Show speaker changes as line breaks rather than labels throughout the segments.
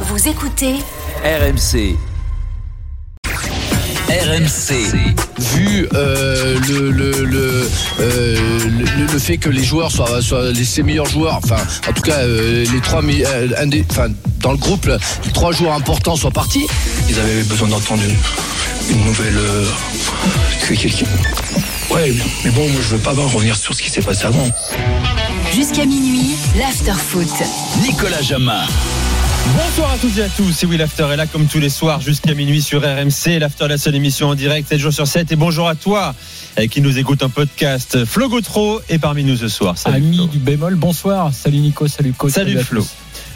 Vous écoutez
RMC. RMC.
vu euh, le, le, le, euh, le, le fait que les joueurs soient, soient les, ses meilleurs joueurs, enfin en tout cas euh, les trois euh, des- enfin, dans le groupe les trois joueurs importants soient partis.
Ils avaient besoin d'entendre une, une nouvelle. euh, Ouais, mais bon, moi je veux pas revenir sur ce qui s'est passé avant.
jusqu'à minuit, l'afterfoot.
Nicolas Jamin.
Bonsoir à toutes et à tous, c'est Will After est là comme tous les soirs jusqu'à minuit sur RMC, l'After la seule émission en direct 7 jours sur 7 et bonjour à toi euh, qui nous écoute en podcast. Flo Gautreau est parmi nous ce soir. Salut
Ami
Flo.
du bémol, bonsoir. Salut Nico, salut coach.
Salut Flo.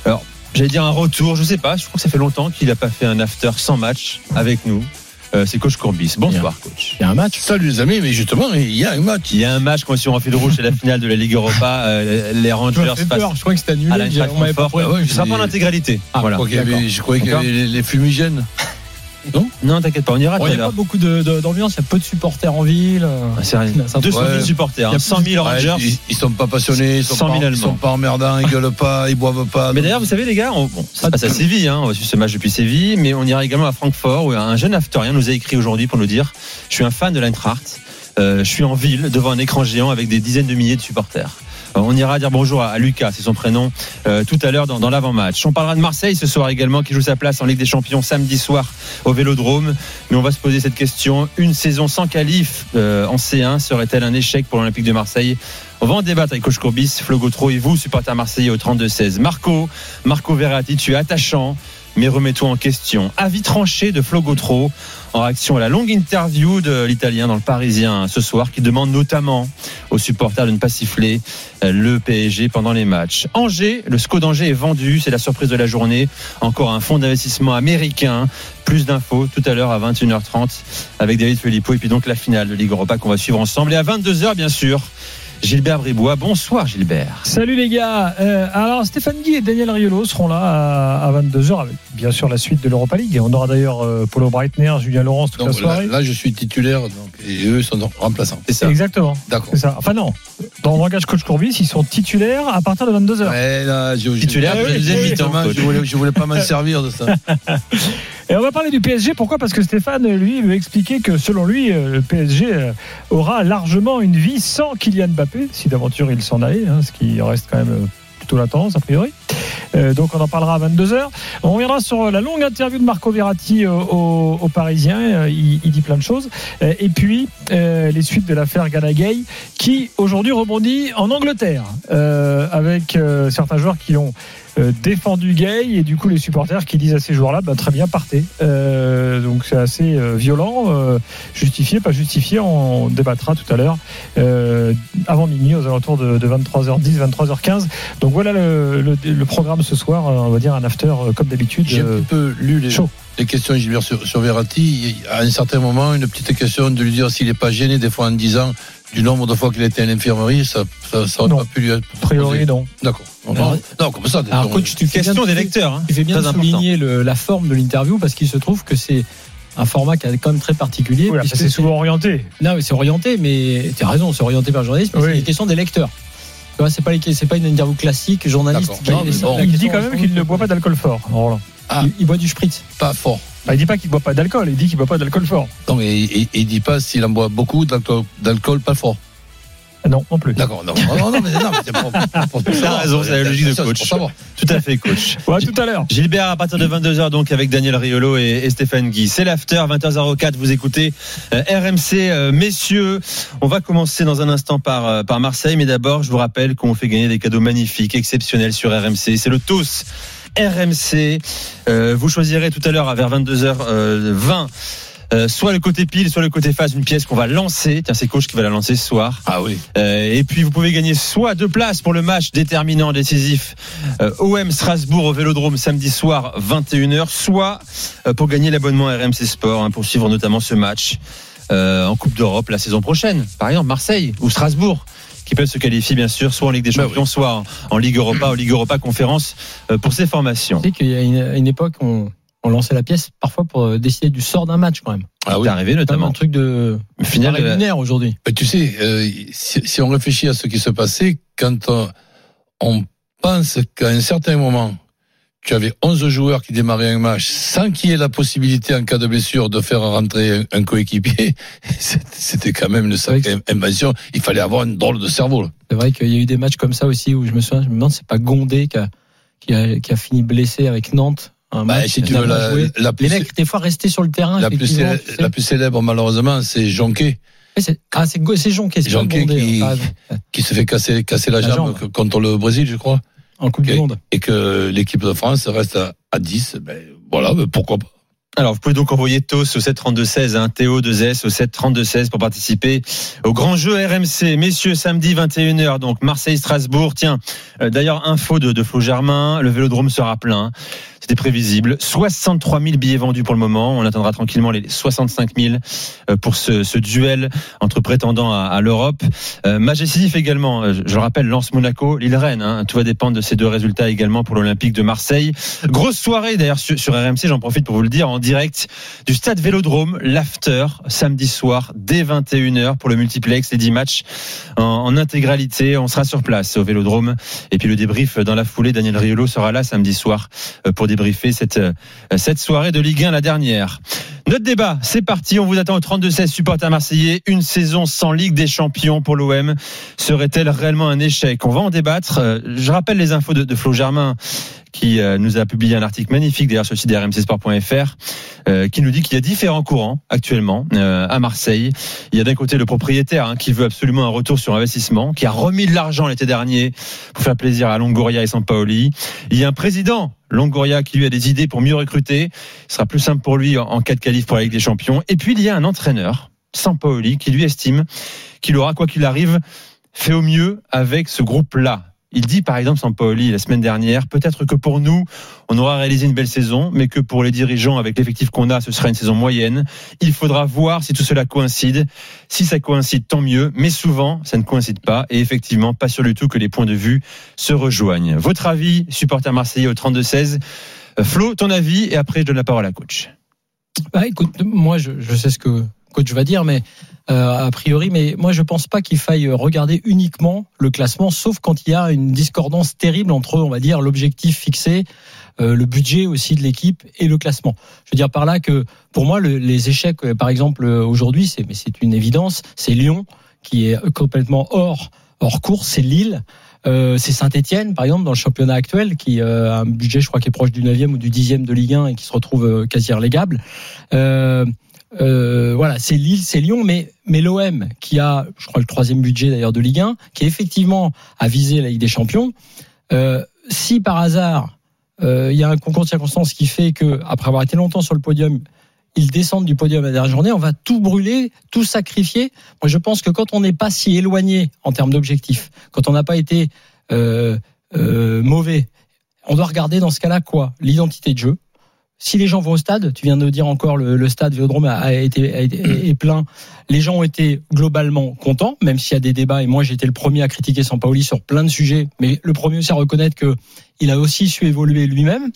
Alors, j'allais dire un retour, je sais pas, je crois que ça fait longtemps qu'il n'a pas fait un after sans match avec nous. Euh, c'est coach Courbis. Bonsoir coach.
Il y a un match.
Salut les amis, mais justement il y a un match.
Il y a un match quand sur en fil rouge, c'est la finale de la Ligue Europa, euh, les Rangers
fait
face
peur, je crois que c'était annulé.
à
on m'avait pas.
Ce sera pas l'intégralité.
Ah,
voilà.
je croyais
qu'il y avait
les fumigènes.
Non, t'inquiète pas, on ira
Il n'y a pas beaucoup d'ambiance, il y a peu de supporters en ville.
Ah, C'est rien.
Ça-
200 000
Ouais.
supporters,
Il y a
hein, 100 000 Rangers.
ils, ils sont pas passionnés, ils sont,
100 000
pas, ils sont pas emmerdants, ils gueulent pas, ils boivent pas.
Mais d'ailleurs, vous savez, les gars, on, bon, ça se passe à Séville, hein, on va suivre ce match depuis Séville, mais on ira également à Francfort, où un jeune afterien nous a écrit aujourd'hui pour nous dire Je suis un fan de l'Eintracht, euh, je suis en ville, devant un écran géant avec des dizaines de milliers de supporters. Euh, On ira dire bonjour à, Lucas, c'est son prénom, euh, tout à l'heure dans, l'avant-match. On parlera de Marseille ce soir également, qui joue sa place en Ligue des Champions samedi soir au Vélodrome. Mais on va se poser cette question une saison sans qualif euh, en C1 serait-elle un échec pour l'Olympique de Marseille? On va en débattre avec Coach Courbis, Flo et vous, supporters marseillais au 32-16. Marco, Marco Verratti, tu es attachant, mais remets-toi en question. Avis tranché de Flo Gautreau en réaction à la longue interview de l'Italien dans le Parisien ce soir qui demande notamment aux supporters de ne pas siffler euh, le PSG pendant les matchs. Angers, le SCO d'Angers est vendu, c'est la surprise de la journée. Encore un fonds d'investissement américain. Plus d'infos tout à l'heure à 21h30 avec David Filippo et puis donc la finale de Ligue Europa qu'on va suivre ensemble. Et à 22h, bien sûr, Gilbert Bribois. Bonsoir Gilbert.
Salut les gars. Euh, alors Stéphane Guy et Daniel Riolo seront là à, 22h avec bien sûr la suite de l'Europa League. On aura d'ailleurs euh, Paulo Breitner, Julien Laurence toute la
Donc, là,
soirée.
là, je suis titulaire donc, et eux sont remplaçants.
C'est ça.
Exactement.
D'accord.
C'est ça. Enfin non. Dans le langage coach Courbis, ils sont titulaires à partir de 22h.
Ouais, là, je, je-
Titulaire,
je- je- je voulais pas m'en servir de ça.
Et on va parler du PSG. Pourquoi? Parce que Stéphane, lui, veut expliquer que selon lui, euh, le PSG euh, aura largement une vie sans Kylian Mbappé, si d'aventure il s'en allait, hein, ce qui reste quand même euh, plutôt la tendance a priori. Donc on en parlera à 22h. On reviendra sur la longue interview de Marco Verratti euh, au, au Parisien. Euh, Il, il dit plein de choses. Et puis les suites de l'affaire Galagay, qui aujourd'hui rebondit en Angleterre, avec certains joueurs qui ont euh, défendu Gay et du coup les supporters qui disent à ces joueurs-là bah, très bien partez Euh, donc c'est assez euh, violent euh, justifié pas justifié on débattra tout à l'heure euh, avant minuit aux alentours de, de 23h10 23h15 donc voilà le, le- le programme ce soir on va dire un after comme d'habitude
J'ai un petit peu lu les,
chaud.
Les questions Gilbert sur, sur Verratti. À un certain moment, une petite question de lui dire s'il n'est pas gêné des fois en disant du nombre de fois qu'il a été à l'infirmerie, ça, ça, ça aurait
Non.
pas pu lui être
a priori non
D'accord.
Alors-
non, comme ça.
alors coach tu
Question
de-
des lecteurs. hein.
Tu fais bien de souligner le- la forme de l'interview parce qu'il se trouve que c'est un format qui est quand même très particulier.
Oui, c'est souvent orienté.
Non, mais c'est orienté, mais tu as raison, c'est orienté vers le journaliste, mais
Oui.
c'est une question des lecteurs. Tu vois, c'est pas, les- pas une interview classique, journaliste. Qui-
Non,
la
Il dit quand même
répond-
qu'il ne boit pas d'alcool fort, Roland.
Ah.
Il, il boit du spritz.
pas fort.
Bah, il dit pas qu'il ne boit pas d'alcool, il dit qu'il ne boit pas d'alcool fort.
Non, mais il, il dit pas s'il en boit beaucoup d'alcool, d'alcool pas fort.
Ah Non, non plus.
D'accord. Non, non, non, mais, non, mais c'est pour, pour, pour savoir.
raison, c'est la logique de coach.
Pour.
Tout à fait, coach.
Ouais, tout à l'heure.
Gilbert à partir de 22h donc avec Daniel Riolo et, et Stéphane Guy. C'est l'after 20h04. Vous écoutez euh, RMC euh, messieurs. On va commencer dans un instant par euh, par Marseille, mais d'abord je vous rappelle qu'on fait gagner des cadeaux magnifiques, exceptionnels sur RMC. C'est le TOS RMC. Euh, vous choisirez tout à l'heure vers 22h20. euh, soit le côté pile, soit le côté face, une pièce qu'on va lancer. Tiens, c'est coach qui va la lancer ce soir.
Ah oui.
Euh, et puis vous pouvez gagner soit deux places pour le match déterminant, décisif euh, OM Strasbourg au Vélodrome samedi soir 21h, soit euh, pour gagner l'abonnement RMC Sport hein, pour suivre notamment ce match euh, en Coupe d'Europe la saison prochaine. Par exemple Marseille ou Strasbourg qui peuvent se qualifier bien sûr soit en Ligue des
Bah
Champions, soit en, en Ligue Europa, en Ligue Europa conférence euh, pour ces formations.
Tu sais qu'il y a une, une époque, on, on lançait la pièce parfois pour euh, décider du sort d'un match quand même.
Ah oui.
C'est arrivé notamment.
un truc de
la-
préliminaire aujourd'hui.
Mais tu sais, euh, si, si on réfléchit à ce qui se passait, quand on, on pense qu'à un certain moment,
tu avais 11 joueurs qui démarraient un match sans qu'il y ait la possibilité en cas de blessure de faire rentrer un, coéquipier, c'était quand même une sacrée invention. Il fallait avoir une drôle de cerveau.
C'est vrai qu'il y a eu des matchs comme ça aussi où je me souviens, je me demande, c'est pas Gondé qui a, qui a, qui a fini blessé avec Nantes. Un
Bah,
match
si tu
qu'il n'a
veux,
pas
la,
joué.
la plus,
Les mecs, des fois, restaient sur le terrain.
la, plus célèbre,
tu sais.
la plus célèbre, malheureusement, c'est Jonquet,
Ah, c'est Jonquet, c'est
Jonquet qui-
hein,
qui se fait casser, casser la,
La
jambe,
jambe.
contre le Brésil, je crois.
En Coupe
Ok.
du Monde.
Et que l'équipe de France reste à, à 10. Ben, voilà, ben, pourquoi pas.
Alors, vous pouvez donc envoyer TOS au 732-16, hein, Théo 2S au 732-16 pour participer au grand jeu RMC. Messieurs, samedi 21h, donc Marseille-Strasbourg. Tiens, euh, d'ailleurs, info de, de Flo Germain, le vélodrome sera plein. C'était prévisible. 63 000 billets vendus pour le moment. On attendra tranquillement les 65 000 euh, pour ce, ce duel entre prétendants à, à l'Europe. Euh, décisif également. euh, Je le rappelle, Lance Monaco, Lille Rennes. Hein, tout va dépendre de ces deux résultats également pour l'Olympique de Marseille. Grosse soirée d'ailleurs sur, sur RMC. J'en profite pour vous le dire en direct du stade Vélodrome, l'after samedi soir dès 21h pour le multiplex, les 10 matchs en, intégralité. On sera sur place au Vélodrome et puis le débrief dans la foulée. Daniel Riolo sera là samedi soir euh, pour débriefer cette euh, cette soirée de Ligue 1 la dernière. Notre débat, c'est parti. On vous attend au 32-16 supporters marseillais. Une saison sans Ligue des Champions pour l'OM serait-elle réellement un échec? On va en débattre. Euh, Je rappelle les infos de, de Flo Germain qui euh, nous a publié un article magnifique d'ailleurs sur le site euh, qui nous dit qu'il y a différents courants actuellement euh, à Marseille. Il y a d'un côté le propriétaire hein, qui veut absolument un retour sur investissement, qui a remis de l'argent l'été dernier pour faire plaisir à Longoria et Sampaoli. Il y a un président Longoria qui lui a des idées pour mieux recruter. Ce sera plus simple pour lui en, en cas de qualif pour la Ligue des Champions. Et puis il y a un entraîneur, Sampaoli, qui lui estime qu'il aura quoi qu'il arrive fait au mieux avec ce groupe-là. Il dit par exemple Sampaoli la semaine dernière, peut-être que pour nous, on aura réalisé une belle saison, mais que pour les dirigeants, avec l'effectif qu'on a, ce sera une saison moyenne. Il faudra voir si tout cela coïncide. Si ça coïncide, tant mieux, mais souvent, ça ne coïncide pas. Et effectivement, pas sûr du tout que les points de vue se rejoignent. Votre avis, supporter marseillais au 32-16 Euh, Flo, ton avis, et après je donne la parole à coach.
Bah, écoute, moi, je sais ce que coach va dire, mais euh, a priori, mais moi, je pense pas qu'il faille regarder uniquement le classement, sauf quand il y a une discordance terrible entre, on va dire, l'objectif fixé, euh, le budget aussi de l'équipe et le classement. Je veux dire par là que, pour moi, le- les échecs, euh, par exemple, euh, aujourd'hui, c'est, mais c'est une évidence, c'est Lyon qui est complètement hors hors course, c'est Lille. Euh, c'est Saint-Etienne, par exemple, dans le championnat actuel, qui euh, a un budget, je crois, qui est proche du 9e ou du 10e de Ligue 1 et qui se retrouve euh, quasi relégable. Euh, voilà, c'est Lille, c'est Lyon, mais, mais l'OM, qui a, je crois, le troisième budget d'ailleurs de Ligue 1, qui effectivement a visé la Ligue des Champions, euh, si par hasard, euh, il y a un concours de circonstances qui fait que, après avoir été longtemps sur le podium, ils descendent du podium la dernière journée, on va tout brûler, tout sacrifier. Moi, je pense que quand on n'est pas si éloigné en termes d'objectifs, quand on n'a pas été euh, euh, mauvais, on doit regarder dans ce cas-là quoi? L'identité de jeu. Si les gens vont au stade, tu viens de dire encore le, le stade Vélodrome a, été- est plein. Les gens ont été globalement contents, même s'il y a des débats. Et moi, j'ai été le premier à critiquer Sampaoli sur plein de sujets, mais le premier aussi à reconnaître que il a aussi su évoluer lui-même.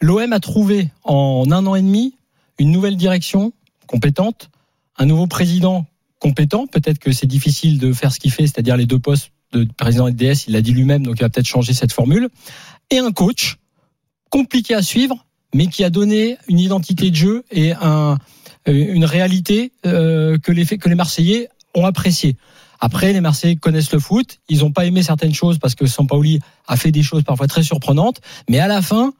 L'OM a trouvé en un an et demi une nouvelle direction compétente, un nouveau président compétent. Peut-être que c'est difficile de faire ce qu'il fait, c'est-à-dire les deux postes de président et de DS. Il l'a dit lui-même, donc il va peut-être changer cette formule. Et un coach compliqué à suivre, mais qui a donné une identité de jeu et un, une réalité euh, que, les, que les Marseillais ont apprécié. Après, les Marseillais connaissent le foot. Ils n'ont pas aimé certaines choses parce que Sampaoli a fait des choses parfois très surprenantes. Mais à la fin,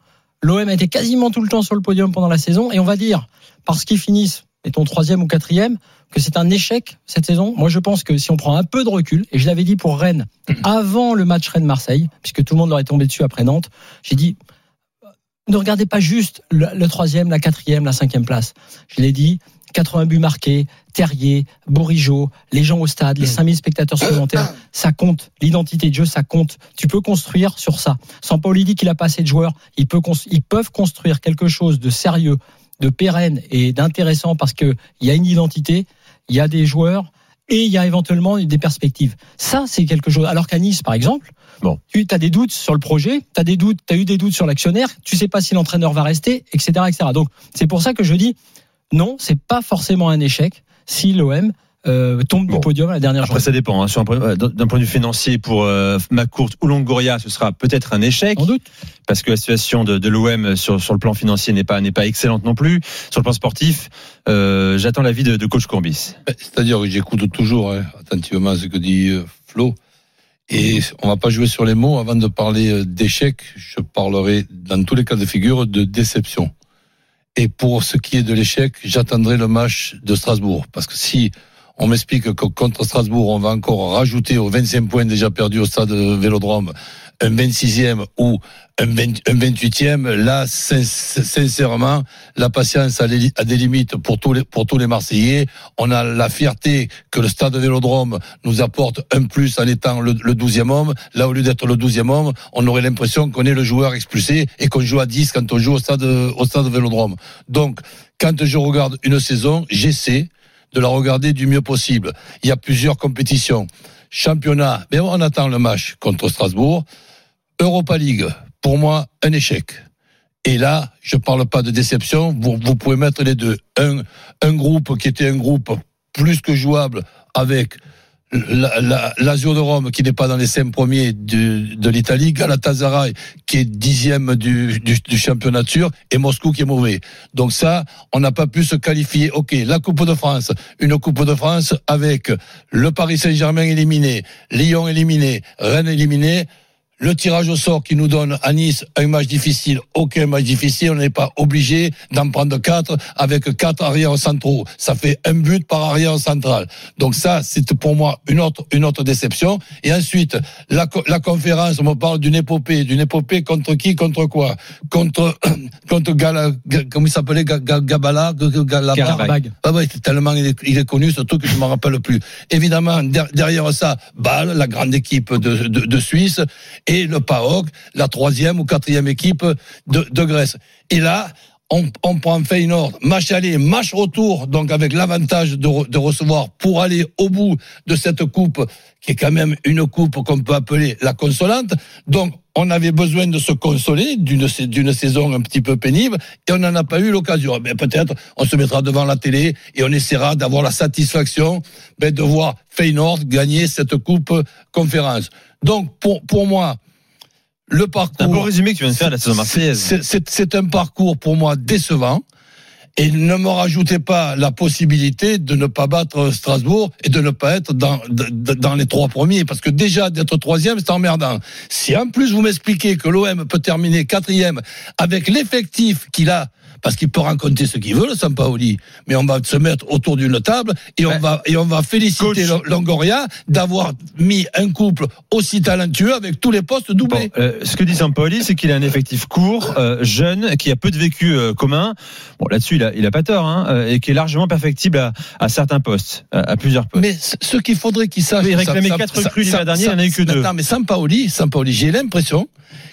l'OM a été quasiment tout le temps sur le podium pendant la saison. Et on va dire, parce qu'ils finissent, mettons troisième ou quatrième, que c'est un échec cette saison. Moi, je pense que si on prend un peu de recul, et je l'avais dit pour Rennes avant le match Rennes-Marseille, puisque tout le monde leur est tombé dessus après Nantes, j'ai dit ne regardez pas juste le, le troisième, la quatrième, la cinquième place. Je l'ai dit, 80 buts marqués, Terrier, Bourigeau, les gens au stade, les 5000 spectateurs supplémentaires, ça compte. L'identité de jeu, ça compte. Tu peux construire sur ça. Sampaoli dit qu'il a pas assez de joueurs. Il peut cons- ils peuvent construire quelque chose de sérieux, de pérenne et d'intéressant parce que il y a une identité, il y a des joueurs et il y a éventuellement des perspectives. Ça, c'est quelque chose. Alors qu'à Nice, par exemple,
Bon.
tu as des doutes sur le projet, tu as des doutes, tu as eu des doutes sur l'actionnaire, tu sais pas si l'entraîneur va rester, etc., etc. Donc, c'est pour ça que je dis non, c'est pas forcément un échec si l'OM euh, tombe
Bon.
du podium à la dernière
Après,
journée.
ça dépend. hein. Sur un point- D'un point de vue financier, pour euh, McCourt ou Longoria, ce sera peut-être un échec.
Sans doute.
parce que la situation de, de l'OM sur, sur le plan financier n'est pas n'est pas excellente non plus. Sur le plan sportif, euh, j'attends l'avis de, de coach Courbis.
C'est-à-dire que j'écoute toujours hein, attentivement ce que dit euh, Flo. Et on va pas jouer sur les mots. Avant de parler d'échec, je parlerai dans tous les cas de figure de déception. Et pour ce qui est de l'échec, j'attendrai le match de Strasbourg. Parce que si on m'explique que contre Strasbourg, on va encore rajouter aux 25 points déjà perdus au stade Vélodrome un 26e ou un, 20 un 28e, là, sin- sincèrement, la patience a, des limites pour tous les, pour tous les Marseillais. On a la fierté que le stade Vélodrome nous apporte un plus en étant le, le 12e homme. Là, au lieu d'être le 12e homme, on aurait l'impression qu'on est le joueur expulsé et qu'on joue à 10 quand on joue au stade, au stade Vélodrome. Donc, quand je regarde une saison, j'essaie de la regarder du mieux possible. Il y a plusieurs compétitions. Championnat, mais on attend le match contre Strasbourg. Europa League, pour moi, un échec. Et là, je parle pas de déception. Vous, pouvez mettre les deux. Un groupe qui était un groupe plus que jouable avec la, la, Lazio de Rome qui n'est pas dans les cinq premiers de l'Italie, Galatasaray qui est dixième du, du, du championnat turc et Moscou qui est mauvais. Donc ça, on n'a pas pu se qualifier. Ok, la Coupe de France, une Coupe de France avec le Paris Saint-Germain éliminé, Lyon éliminé, Rennes éliminé. Le tirage au sort qui nous donne à Nice un match difficile, aucun match difficile, on n'est pas obligé d'en prendre quatre avec quatre arrières centraux. Ça fait un but par arrière central. Donc ça, c'est pour moi une autre, une autre déception. Et ensuite, la, la conférence, on me parle d'une épopée, d'une épopée contre qui, contre quoi? Contre, contre Gala, Ga- comment il s'appelait, Ga- Ga- Gabala, Ga- Ga- Galaba
Karabag.
ah ouais, tellement il est, il est connu, surtout que je ne m'en rappelle plus. Évidemment, der- derrière ça, Bâle, la grande équipe de, de, de Suisse, et le PAOK, la troisième ou quatrième équipe de, Grèce. Et là, on, prend Feyenoord, match aller, match retour, donc avec l'avantage de, re- de recevoir pour aller au bout de cette coupe, qui est quand même une coupe qu'on peut appeler la consolante. Donc, on avait besoin de se consoler d'une sa- d'une saison un petit peu pénible et on n'en a pas eu l'occasion. Mais peut-être on se mettra devant la télé et on essaiera d'avoir la satisfaction ben, de voir Feyenoord gagner cette coupe conférence. Donc pour pour moi, le parcours.
Un beau résumé que tu viens de faire la saison marseillaise.
C'est- un parcours pour moi décevant. Et ne me rajoutez pas la possibilité de ne pas battre Strasbourg et de ne pas être dans, dans les trois premiers. Parce que déjà, d'être troisième, c'est emmerdant. Si en plus vous m'expliquez que l'OM peut terminer quatrième avec l'effectif qu'il a, parce qu'il peut raconter ce qu'il veut, le Sampaoli, mais on va se mettre autour d'une table et on va, et on va féliciter
Coach.
Longoria d'avoir mis un couple aussi talentueux avec tous les postes
Bon,
doublés.
euh, ce que dit Sampoli, c'est qu'il a un effectif court, euh, jeune, qui a peu de vécu euh, commun. Bon, là-dessus, il a, il a pas tort, hein, et qui est largement perfectible à, à certains postes, à, à plusieurs postes.
Mais ce qu'il faudrait qu'il sache.
Il réclamait quatre recrues dernier,
ça-
il n'y en a eu que deux.
Non, mais Sampaoli, Sampaoli, j'ai l'impression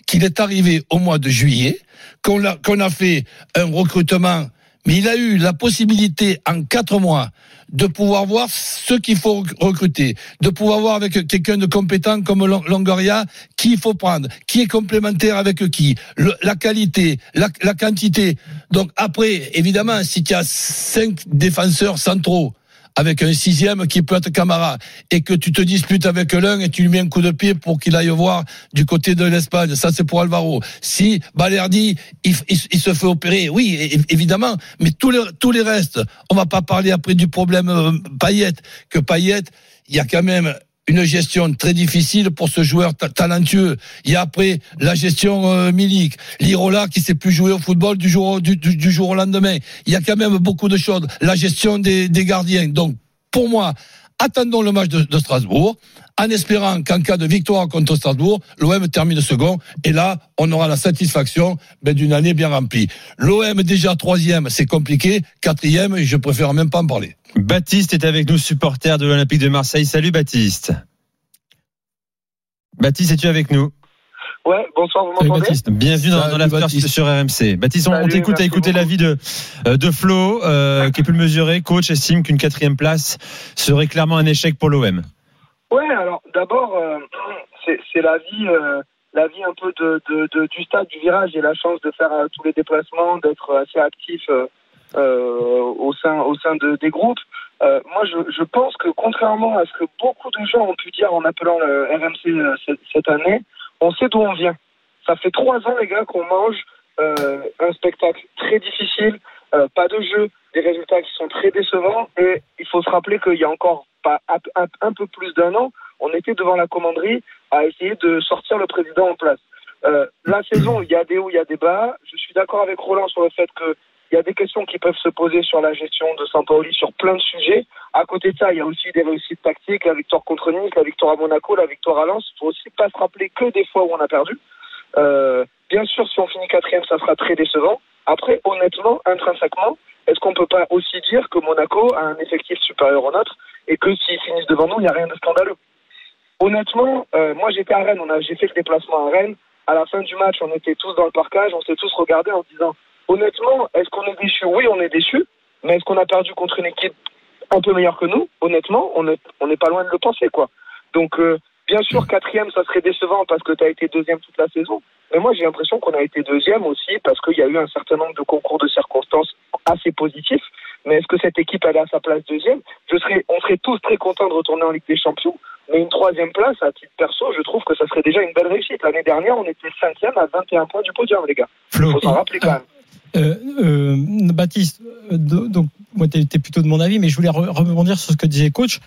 qu'il est arrivé au mois de juillet, qu'on a, fait un recrutement, mais il a eu la possibilité en quatre mois de pouvoir voir ce qu'il faut recruter, de pouvoir voir avec quelqu'un de compétent comme Long- Longoria qui il faut prendre, qui est complémentaire avec qui, la qualité, la, la quantité. Donc après, évidemment, si tu as cinq défenseurs centraux, avec un sixième qui peut être Camara et que tu te disputes avec l'un et tu lui mets un coup de pied pour qu'il aille voir du côté de l'Espagne. Ça, c'est pour Alvaro. Si Balerdi, il, se fait opérer, oui, évidemment, mais tous les, tous les restes, on va pas parler après du problème euh, Payet, que Payet, il y a quand même une gestion très difficile pour ce joueur ta- talentueux. Il y a après la gestion euh, Milik, l'Irola qui sait plus jouer au football du jour, au- du- du jour au lendemain. Il y a quand même beaucoup de choses. La gestion des, des gardiens. Donc, pour moi, attendons le match de, Strasbourg, en espérant qu'en cas de victoire contre Strasbourg, l'OM termine second. Et là, on aura la satisfaction ben, d'une année bien remplie. L'OM déjà troisième, c'est compliqué. Quatrième, je préfère même pas en parler.
Baptiste est avec nous, supporter de l'Olympique de Marseille. Salut Baptiste. Baptiste, es-tu avec nous?
Ouais, bonsoir, vous m'entendez
Baptiste.
Bienvenue dans, dans l'after sur RMC. Baptiste, on, on
Salut,
t'écoute, à écouter l'avis de, euh, de Flo, euh, qui peut le mesurer. Coach estime qu'une quatrième place serait clairement un échec pour l'OM.
Ouais, alors d'abord, euh, c'est c'est la vie, euh, la vie un peu de, de, de- du stade du virage. J'ai la chance de faire euh, tous les déplacements, d'être assez actif euh, euh, au sein, au sein de, des groupes. euh, moi, je, je pense que contrairement à ce que beaucoup de gens ont pu dire en appelant le RMC euh, cette, cette année, on sait d'où on vient. Ça fait trois ans, les gars, qu'on mange euh, un spectacle très difficile, euh, pas de jeu, des résultats qui sont très décevants. Et il faut se rappeler qu'il y a encore pas un, peu plus d'un an, on était devant la commanderie à essayer de sortir le président en place. Euh, la saison, il y a des hauts, il y a des bas. Je suis d'accord avec Roland sur le fait que il y a des questions qui peuvent se poser sur la gestion de Sampaoli sur plein de sujets. À côté de ça, il y a aussi des réussites tactiques, la victoire contre Nice, la victoire à Monaco, la victoire à Lens. Il faut aussi pas se rappeler que des fois où on a perdu. Euh, bien sûr, si on finit quatrième, ça sera très décevant. Après, honnêtement, intrinsèquement, est-ce qu'on peut pas aussi dire que Monaco a un effectif supérieur au nôtre et que s'ils finissent devant nous, il n'y a rien de scandaleux? Honnêtement, euh, moi j'étais à Rennes, j'ai fait le déplacement à Rennes. À la fin du match, on était tous dans le parcage, on s'est tous regardés en disant, honnêtement, est-ce qu'on est déçus Oui, on est déçus, mais est-ce qu'on a perdu contre une équipe un peu meilleure que nous? Honnêtement, on n'est on n'est pas loin de le penser, quoi. Donc, euh, bien sûr, quatrième, ça serait décevant parce que tu as été deuxième toute la saison. Mais moi, j'ai l'impression qu'on a été deuxième aussi parce qu'il y a eu un certain nombre de concours de circonstances assez positifs. Mais est-ce que cette équipe elle est à sa place deuxième? Je serais, on serait tous très contents de retourner en Ligue des Champions. Mais une troisième place, à titre perso, je trouve que ça serait déjà une belle réussite. L'année dernière, on était cinquième à 21 points du podium, les gars. Il faut s'en rappeler quand même.
Euh, euh, Baptiste, euh, do- donc moi tu plutôt de mon avis, mais je voulais re- rebondir sur ce que disait coach.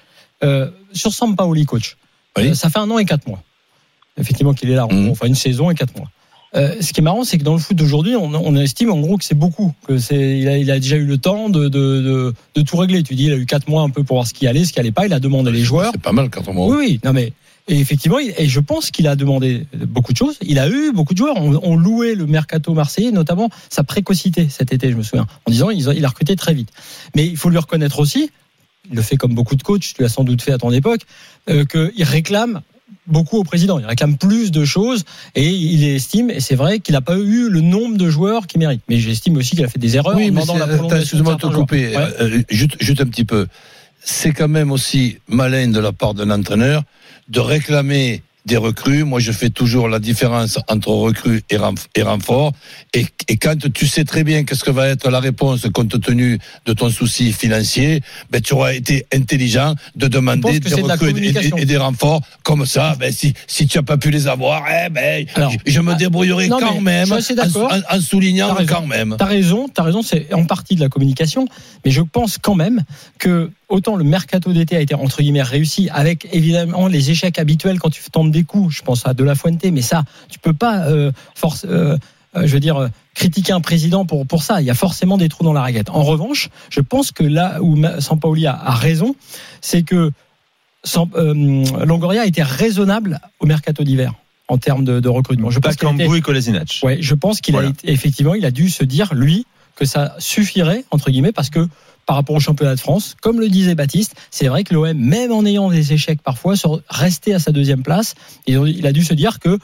Euh, sur Sampaoli, coach,
Oui.
Ça fait un an et quatre mois. Effectivement qu'il est là, en
Mhm.
enfin une saison et quatre mois. Ce qui est marrant, c'est que dans le foot d'aujourd'hui, on, on estime en gros que c'est beaucoup, que c'est, il a, il a déjà eu le temps de, de, de, de tout régler. Tu dis, il a eu quatre mois un peu pour voir ce qui allait, ce qui allait pas. Il a demandé les joueurs.
C'est pas mal quand on
Oui, oui, non mais et effectivement, et je pense qu'il a demandé beaucoup de choses. Il a eu beaucoup de joueurs. On, on louait le mercato marseillais, notamment sa précocité cet été, je me souviens, en disant il, il a recruté très vite. Mais il faut lui reconnaître aussi, il le fait comme beaucoup de coachs, tu l'as sans doute fait à ton époque, euh, qu'il réclame beaucoup au président. Il réclame plus de choses et il estime, et c'est vrai qu'il n'a pas eu le nombre de joueurs qu'il mérite. Mais j'estime aussi qu'il a fait des erreurs
Oui,
en
mais
demandant la prolongation.
excuse-moi de te couper.
Ouais.
Euh, juste, juste un petit peu. C'est quand même aussi malin de la part d'un entraîneur de réclamer des recrues. Moi, je fais toujours la différence entre recrues et, renf- et quand tu sais très bien qu'est-ce que va être la réponse compte tenu de ton souci financier, ben, tu auras été intelligent de demander des
de
recrues et-
communication.
et, et des renforts comme ça. Ben, si, si tu n'as pas pu les avoir, eh ben,
Alors,
je, me débrouillerai
non,
quand même, en, en- en soulignant quand même.
T'as raison, t'as raison, c'est en partie de la communication, mais je pense quand même que autant le mercato d'été a été entre guillemets réussi, avec évidemment les échecs habituels quand tu tentes des coups. Je pense à De La Fuente, mais ça, tu peux pas euh, force, euh, euh, je veux dire, critiquer un président pour pour ça. Il y a forcément des trous dans la raquette. En revanche, je pense que là où Sampaoli a, a raison, c'est que Sam- euh, Longoria a été raisonnable au mercato d'hiver en termes de, de recrutement. Je pense
et Kolasinac.
Ouais, je pense qu'il
Voilà.
a effectivement, il a dû se dire lui que ça suffirait entre guillemets parce que par rapport au championnat de France, comme le disait Baptiste, c'est vrai que l'OM, même en ayant des échecs parfois, sur- restait à sa deuxième place. Il a dû se dire que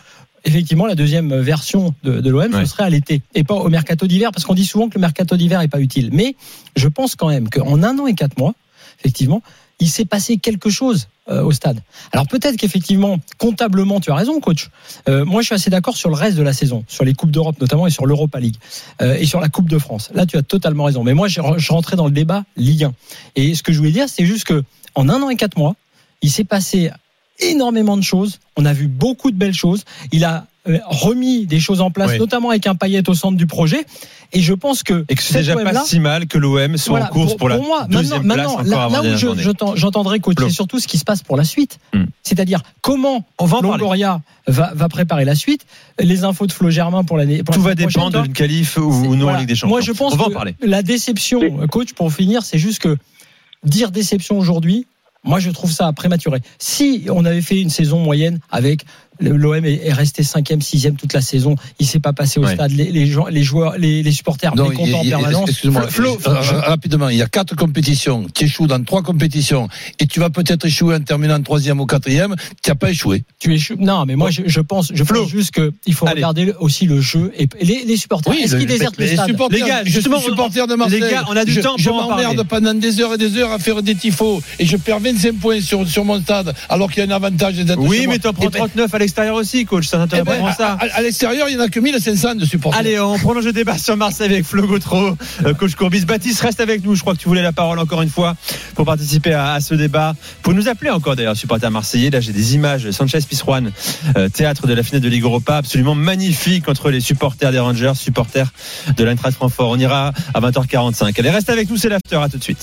effectivement la deuxième version de, de l'OM
Ouais.
ce serait à l'été et pas au mercato d'hiver parce qu'on dit souvent que le mercato d'hiver est pas utile. Mais je pense quand même qu'en un an et quatre mois, effectivement, il s'est passé quelque chose euh, au stade. Alors peut-être qu'effectivement, comptablement, tu as raison, coach. Euh, moi, je suis assez d'accord sur le reste de la saison, sur les coupes d'Europe notamment et sur l'Europa League euh, et sur la Coupe de France. Là, tu as totalement raison. Mais moi, je, je rentrais dans le débat Ligue 1. Et ce que je voulais dire, c'est juste que en un an et quatre mois, il s'est passé énormément de choses. On a vu beaucoup de belles choses. Il a remis des choses en place,
Oui.
notamment avec un paillette au centre du projet. Et je pense que
Et que c'est déjà pas si mal que l'OM soit
voilà,
en course pour, la
moi,
deuxième
maintenant,
place
maintenant, là, là où je- j'entendrai coach, c'est surtout ce qui se passe pour la suite.
Hmm.
C'est-à-dire comment
On va.
Longoria va, va préparer la suite. Les infos de Flo Germain pour l'année. pour
Tout va dépendre d'une qualif ou, non en. Ligue des Champions.
Moi, je pense
On va en
que
parler.
la déception, euh, coach, pour finir, c'est juste que dire déception aujourd'hui, moi, je trouve ça prématuré. Si on avait fait une saison moyenne avec l'OM est est resté cinquième, sixième toute la saison, il s'est pas passé au
Ouais.
stade, les, les, gens, les joueurs, les, les supporters
Non,
mécontents en permanence.
Excuse-moi,
Flo,
euh, euh, rapidement, il y a quatre compétitions. Tu échoues dans trois compétitions et tu vas peut-être échouer en terminant troisième ou quatrième. Tu n'as pas échoué.
tu es chou- non mais moi je, je pense je
Flo.
pense juste que il faut
Allez.
regarder aussi le jeu et les, les supporters est-ce qu'ils désertent le
les
stade
supporters,
Les gars,
je
justement,
suis supporter de Marseille.
les gars, on a du
je,
temps
Je
pour en
m'emmerde pendant des heures et des heures à faire des tifos et je perds 25 points sur, sur mon stade alors qu'il y a un avantage d'être
Oui, mais t'en prends
Eh ben,
39 à l'extérieur aussi, coach. Ça
Eh
n'intéresse
ben,
ça.
à- à l'extérieur, il n'y en a que 1500 de supporters.
Allez, on prolonge le débat sur Marseille avec Flo Gautreau, euh, coach Courbis. Baptiste, reste avec nous. Je crois que tu voulais la parole encore une fois pour participer à, à ce débat. Pour nous appeler encore d'ailleurs, supporter marseillais. Là, j'ai des images. Sanchez Pizjuan, euh, théâtre de la finale de Ligue Europa, absolument magnifique entre les supporters des Rangers, supporters de l'Eintracht Francfort. On ira à 20h45. Allez, reste avec nous, c'est l'after. À tout de suite.